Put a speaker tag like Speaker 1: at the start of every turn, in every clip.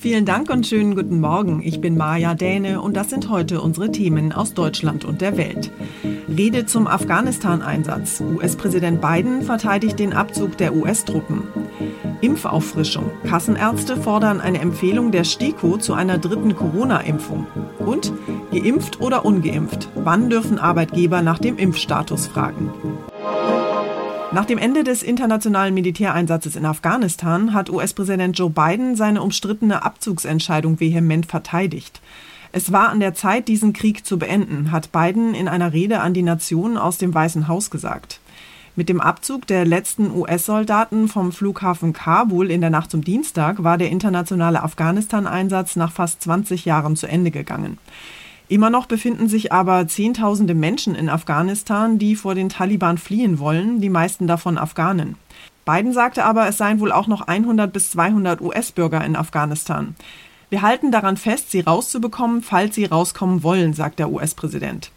Speaker 1: Vielen Dank und schönen guten Morgen. Ich bin Maja Däne und das sind heute unsere Themen aus Deutschland und der Welt. Rede zum Afghanistan-Einsatz. US-Präsident Biden verteidigt den Abzug der US-Truppen. Impfauffrischung. Kassenärzte fordern eine Empfehlung der STIKO zu einer dritten Corona-Impfung. Und geimpft oder ungeimpft? Wann dürfen Arbeitgeber nach dem Impfstatus fragen? Nach dem Ende des internationalen Militäreinsatzes in Afghanistan hat US-Präsident Joe Biden seine umstrittene Abzugsentscheidung vehement verteidigt. Es war an der Zeit, diesen Krieg zu beenden, hat Biden in einer Rede an die Nation aus dem Weißen Haus gesagt. Mit dem Abzug der letzten US-Soldaten vom Flughafen Kabul in der Nacht zum Dienstag war der internationale Afghanistan-Einsatz nach fast 20 Jahren zu Ende gegangen. Immer noch befinden sich aber Zehntausende Menschen in Afghanistan, die vor den Taliban fliehen wollen, die meisten davon Afghanen. Biden sagte aber, es seien wohl auch noch 100 bis 200 US-Bürger in Afghanistan. Wir halten daran fest, sie rauszubekommen, falls sie rauskommen wollen, sagt der US-Präsident.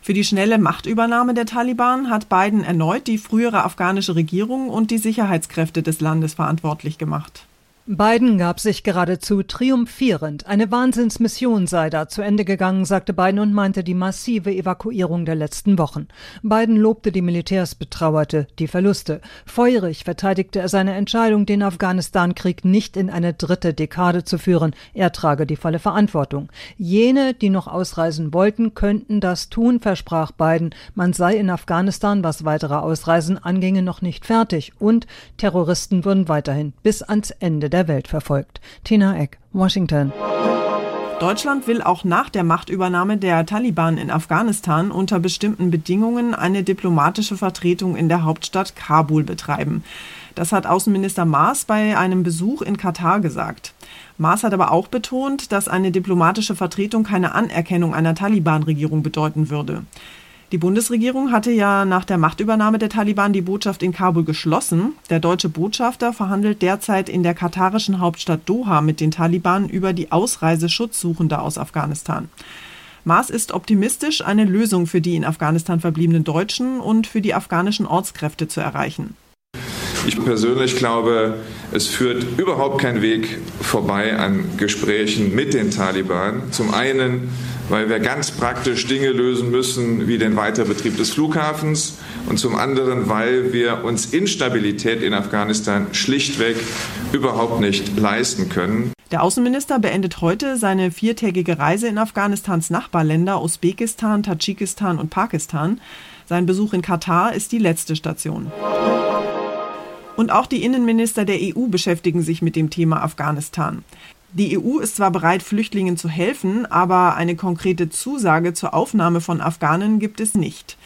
Speaker 1: Für die schnelle Machtübernahme der Taliban hat Biden erneut die frühere afghanische Regierung und die Sicherheitskräfte des Landes verantwortlich gemacht.
Speaker 2: Biden gab sich geradezu triumphierend. Eine Wahnsinnsmission sei da zu Ende gegangen, sagte Biden und meinte die massive Evakuierung der letzten Wochen. Biden lobte die Militärs, betrauerte die Verluste. Feurig verteidigte er seine Entscheidung, den Afghanistan-Krieg nicht in eine dritte Dekade zu führen. Er trage die volle Verantwortung. Jene, die noch ausreisen wollten, könnten das tun, versprach Biden. Man sei in Afghanistan, was weitere Ausreisen anginge, noch nicht fertig und Terroristen würden weiterhin bis ans Ende der Welt verfolgt. Tina Eck, Washington.
Speaker 1: Deutschland will auch nach der Machtübernahme der Taliban in Afghanistan unter bestimmten Bedingungen eine diplomatische Vertretung in der Hauptstadt Kabul betreiben. Das hat Außenminister Maas bei einem Besuch in Katar gesagt. Maas hat aber auch betont, dass eine diplomatische Vertretung keine Anerkennung einer Taliban-Regierung bedeuten würde. Die Bundesregierung hatte ja nach der Machtübernahme der Taliban die Botschaft in Kabul geschlossen. Der deutsche Botschafter verhandelt derzeit in der katarischen Hauptstadt Doha mit den Taliban über die Ausreise Schutzsuchender aus Afghanistan. Maas ist optimistisch, eine Lösung für die in Afghanistan verbliebenen Deutschen und für die afghanischen Ortskräfte zu erreichen.
Speaker 3: Ich persönlich glaube, es führt überhaupt kein Weg vorbei an Gesprächen mit den Taliban. Zum einen weil wir ganz praktisch Dinge lösen müssen, wie den Weiterbetrieb des Flughafens. und zum anderen, weil wir uns Instabilität in Afghanistan schlichtweg überhaupt nicht leisten können.
Speaker 1: Der Außenminister beendet heute seine viertägige Reise in Afghanistans Nachbarländer Usbekistan, Tadschikistan und Pakistan. Sein Besuch in Katar ist die letzte Station. Und auch die Innenminister der EU beschäftigen sich mit dem Thema Afghanistan. Die EU ist zwar bereit, Flüchtlingen zu helfen, aber eine konkrete Zusage zur Aufnahme von Afghanen gibt es nicht.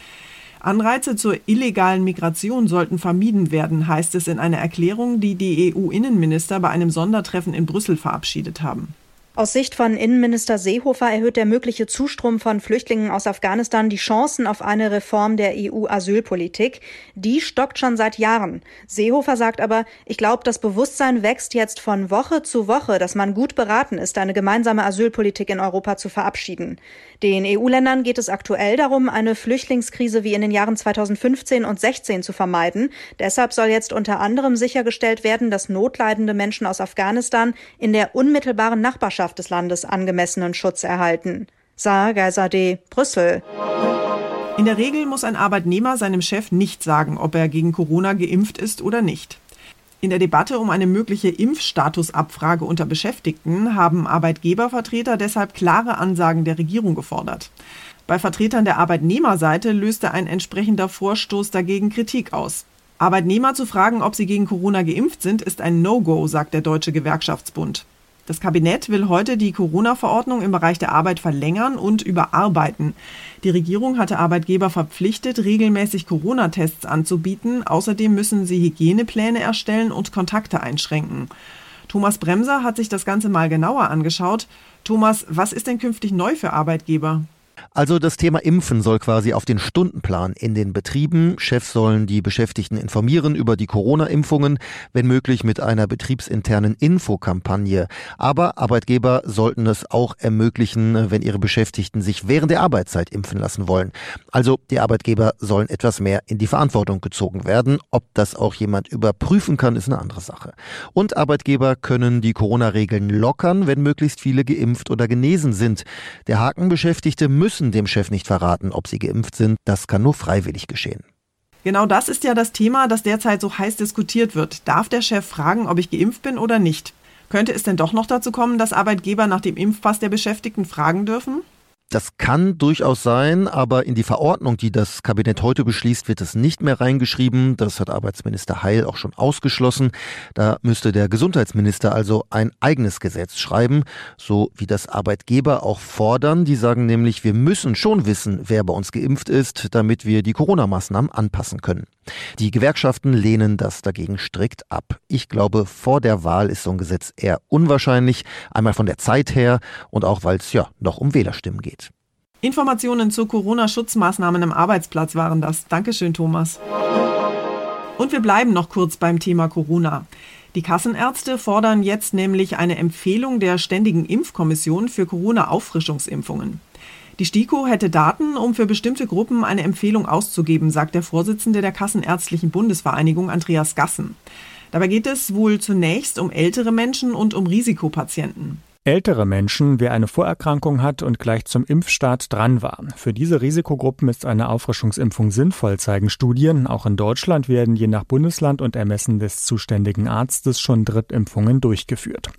Speaker 1: Anreize zur illegalen Migration sollten vermieden werden, heißt es in einer Erklärung, die die EU-Innenminister bei einem Sondertreffen in Brüssel verabschiedet haben.
Speaker 4: Aus Sicht von Innenminister Seehofer erhöht der mögliche Zustrom von Flüchtlingen aus Afghanistan die Chancen auf eine Reform der EU-Asylpolitik. Die stockt schon seit Jahren. Seehofer sagt aber, ich glaube, das Bewusstsein wächst jetzt von Woche zu Woche, dass man gut beraten ist, eine gemeinsame Asylpolitik in Europa zu verabschieden. Den EU-Ländern geht es aktuell darum, eine Flüchtlingskrise wie in den Jahren 2015 und 16 zu vermeiden. Deshalb soll jetzt unter anderem sichergestellt werden, dass notleidende Menschen aus Afghanistan in der unmittelbaren Nachbarschaft Bürgerschaft des Landes angemessenen Schutz erhalten. Saar Geisade, Brüssel.
Speaker 1: In der Regel muss ein Arbeitnehmer seinem Chef nicht sagen, ob er gegen Corona geimpft ist oder nicht. In der Debatte um eine mögliche Impfstatusabfrage unter Beschäftigten haben Arbeitgebervertreter deshalb klare Ansagen der Regierung gefordert. Bei Vertretern der Arbeitnehmerseite löste ein entsprechender Vorstoß dagegen Kritik aus. Arbeitnehmer zu fragen, ob sie gegen Corona geimpft sind, ist ein No-Go, sagt der Deutsche Gewerkschaftsbund. Das Kabinett will heute die Corona-Verordnung im Bereich der Arbeit verlängern und überarbeiten. Die Regierung hatte Arbeitgeber verpflichtet, regelmäßig Corona-Tests anzubieten. Außerdem müssen sie Hygienepläne erstellen und Kontakte einschränken. Thomas Bremser hat sich das Ganze mal genauer angeschaut. Thomas, was ist denn künftig neu für Arbeitgeber?
Speaker 5: Also das Thema Impfen soll quasi auf den Stundenplan in den Betrieben. Chefs sollen die Beschäftigten informieren über die Corona-Impfungen, wenn möglich mit einer betriebsinternen Infokampagne. Aber Arbeitgeber sollten es auch ermöglichen, wenn ihre Beschäftigten sich während der Arbeitszeit impfen lassen wollen. Also die Arbeitgeber sollen etwas mehr in die Verantwortung gezogen werden. Ob das auch jemand überprüfen kann, ist eine andere Sache. Und Arbeitgeber können die Corona-Regeln lockern, wenn möglichst viele geimpft oder genesen sind. Der Haken Beschäftigte müssen müssen dem Chef nicht verraten, ob sie geimpft sind. Das kann nur freiwillig geschehen.
Speaker 1: Genau das ist ja das Thema, das derzeit so heiß diskutiert wird. Darf der Chef fragen, ob ich geimpft bin oder nicht? Könnte es denn doch noch dazu kommen, dass Arbeitgeber nach dem Impfpass der Beschäftigten fragen dürfen?
Speaker 5: Das kann durchaus sein, aber in die Verordnung, die das Kabinett heute beschließt, wird es nicht mehr reingeschrieben. Das hat Arbeitsminister Heil auch schon ausgeschlossen. Da müsste der Gesundheitsminister also ein eigenes Gesetz schreiben, so wie das Arbeitgeber auch fordern. Die sagen nämlich, wir müssen schon wissen, wer bei uns geimpft ist, damit wir die Corona-Maßnahmen anpassen können. Die Gewerkschaften lehnen das dagegen strikt ab. Ich glaube, vor der Wahl ist so ein Gesetz eher unwahrscheinlich, einmal von der Zeit her und auch weil es ja noch um Wählerstimmen geht.
Speaker 1: Informationen zu Corona-Schutzmaßnahmen am Arbeitsplatz waren das. Dankeschön, Thomas. Und wir bleiben noch kurz beim Thema Corona. Die Kassenärzte fordern jetzt nämlich eine Empfehlung der Ständigen Impfkommission für Corona-Auffrischungsimpfungen. Die STIKO hätte Daten, um für bestimmte Gruppen eine Empfehlung auszugeben, sagt der Vorsitzende der Kassenärztlichen Bundesvereinigung Andreas Gassen. Dabei geht es wohl zunächst um ältere Menschen und um Risikopatienten.
Speaker 6: Ältere Menschen, wer eine Vorerkrankung hat und gleich zum Impfstart dran war. Für diese Risikogruppen ist eine Auffrischungsimpfung sinnvoll, zeigen Studien. Auch in Deutschland werden je nach Bundesland und Ermessen des zuständigen Arztes schon Drittimpfungen durchgeführt.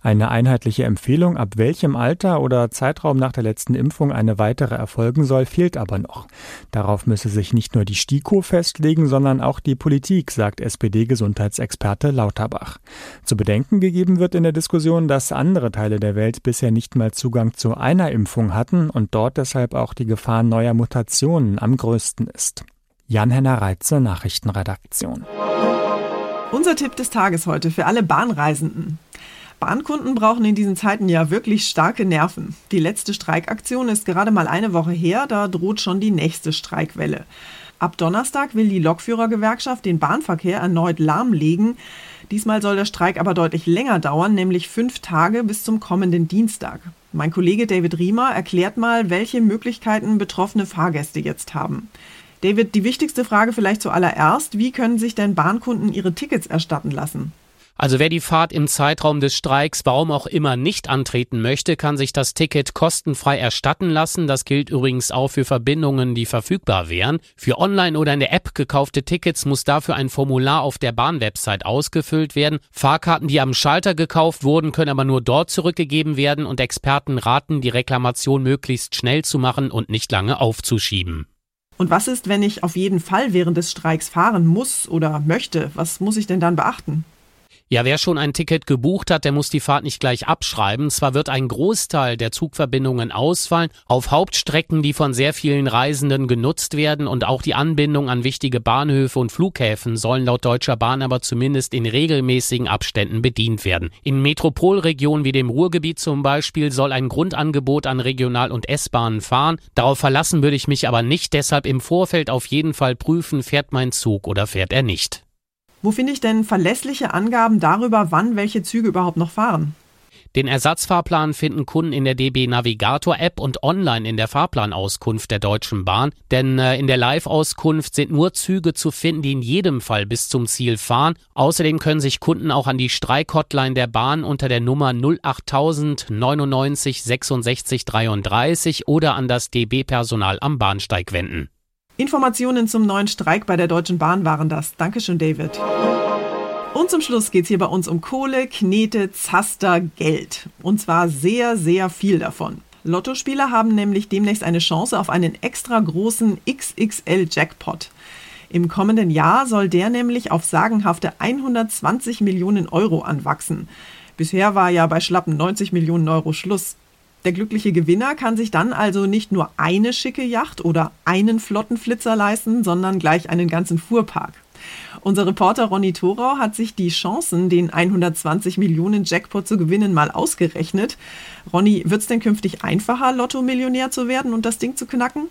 Speaker 6: Eine einheitliche Empfehlung, ab welchem Alter oder Zeitraum nach der letzten Impfung eine weitere erfolgen soll, fehlt aber noch. Darauf müsse sich nicht nur die STIKO festlegen, sondern auch die Politik, sagt SPD-Gesundheitsexperte Lauterbach. Zu bedenken gegeben wird in der Diskussion, dass andere Teile der Welt bisher nicht mal Zugang zu einer Impfung hatten und dort deshalb auch die Gefahr neuer Mutationen am größten ist. Jan-Henner Reitze, Nachrichtenredaktion.
Speaker 1: Unser Tipp des Tages heute für alle Bahnreisenden. Bahnkunden brauchen in diesen Zeiten ja wirklich starke Nerven. Die letzte Streikaktion ist gerade mal eine Woche her, da droht schon die nächste Streikwelle. Ab Donnerstag will die Lokführergewerkschaft den Bahnverkehr erneut lahmlegen. Diesmal soll der Streik aber deutlich länger dauern, nämlich fünf Tage bis zum kommenden Dienstag. Mein Kollege David Riemer erklärt mal, welche Möglichkeiten betroffene Fahrgäste jetzt haben. David, die wichtigste Frage vielleicht zuallererst, wie können sich denn Bahnkunden ihre Tickets erstatten lassen?
Speaker 7: Also wer die Fahrt im Zeitraum des Streiks, warum auch immer, nicht antreten möchte, kann sich das Ticket kostenfrei erstatten lassen. Das gilt übrigens auch für Verbindungen, die verfügbar wären. Für online oder in der App gekaufte Tickets muss dafür ein Formular auf der Bahnwebsite ausgefüllt werden. Fahrkarten, die am Schalter gekauft wurden, können aber nur dort zurückgegeben werden und Experten raten, die Reklamation möglichst schnell zu machen und nicht lange aufzuschieben.
Speaker 1: Und was ist, wenn ich auf jeden Fall während des Streiks fahren muss oder möchte? Was muss ich denn dann beachten?
Speaker 7: Ja, wer schon ein Ticket gebucht hat, der muss die Fahrt nicht gleich abschreiben. Zwar wird ein Großteil der Zugverbindungen ausfallen, auf Hauptstrecken, die von sehr vielen Reisenden genutzt werden und auch die Anbindung an wichtige Bahnhöfe und Flughäfen sollen laut Deutscher Bahn aber zumindest in regelmäßigen Abständen bedient werden. In Metropolregionen wie dem Ruhrgebiet zum Beispiel soll ein Grundangebot an Regional- und S-Bahnen fahren. Darauf verlassen würde ich mich aber nicht, deshalb im Vorfeld auf jeden Fall prüfen, fährt mein Zug oder fährt er nicht.
Speaker 1: Wo finde ich denn verlässliche Angaben darüber, wann welche Züge überhaupt noch fahren?
Speaker 7: Den Ersatzfahrplan finden Kunden in der DB Navigator App und online in der Fahrplanauskunft der Deutschen Bahn, denn äh, in der Live-Auskunft sind nur Züge zu finden, die in jedem Fall bis zum Ziel fahren. Außerdem können sich Kunden auch an die Streikhotline der Bahn unter der Nummer 08000 99 66 33 oder an das DB-Personal am Bahnsteig wenden.
Speaker 1: Informationen zum neuen Streik bei der Deutschen Bahn waren das. Dankeschön, David. Und zum Schluss geht es hier bei uns um Kohle, Knete, Zaster, Geld. Und zwar sehr, sehr viel davon. Lottospieler haben nämlich demnächst eine Chance auf einen extra großen XXL-Jackpot. Im kommenden Jahr soll der nämlich auf sagenhafte 120 Millionen Euro anwachsen. Bisher war ja bei schlappen 90 Millionen Euro Schluss. Der glückliche Gewinner kann sich dann also nicht nur eine schicke Yacht oder einen Flottenflitzer leisten, sondern gleich einen ganzen Fuhrpark. Unser Reporter Ronny Thorau hat sich die Chancen, den 120 Millionen Jackpot zu gewinnen, mal ausgerechnet. Ronny, wird es denn künftig einfacher, Lotto-Millionär zu werden und das Ding zu knacken?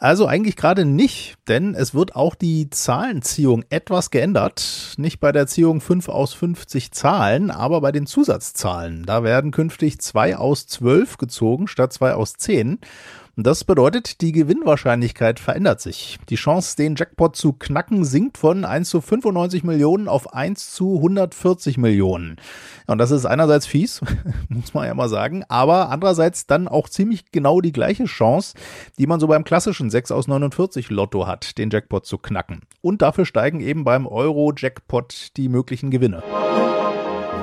Speaker 8: Also eigentlich gerade nicht, denn es wird auch die Zahlenziehung etwas geändert. Nicht bei der Ziehung 5 aus 50 Zahlen, aber bei den Zusatzzahlen. Da werden künftig 2 aus 12 gezogen statt 2 aus 10. Das bedeutet, die Gewinnwahrscheinlichkeit verändert sich. Die Chance, den Jackpot zu knacken, sinkt von 1 zu 95 Millionen auf 1 zu 140 Millionen. Und das ist einerseits fies, muss man ja mal sagen, aber andererseits dann auch ziemlich genau die gleiche Chance, die man so beim klassischen 6 aus 49 Lotto hat, den Jackpot zu knacken. Und dafür steigen eben beim Euro-Jackpot die möglichen Gewinne.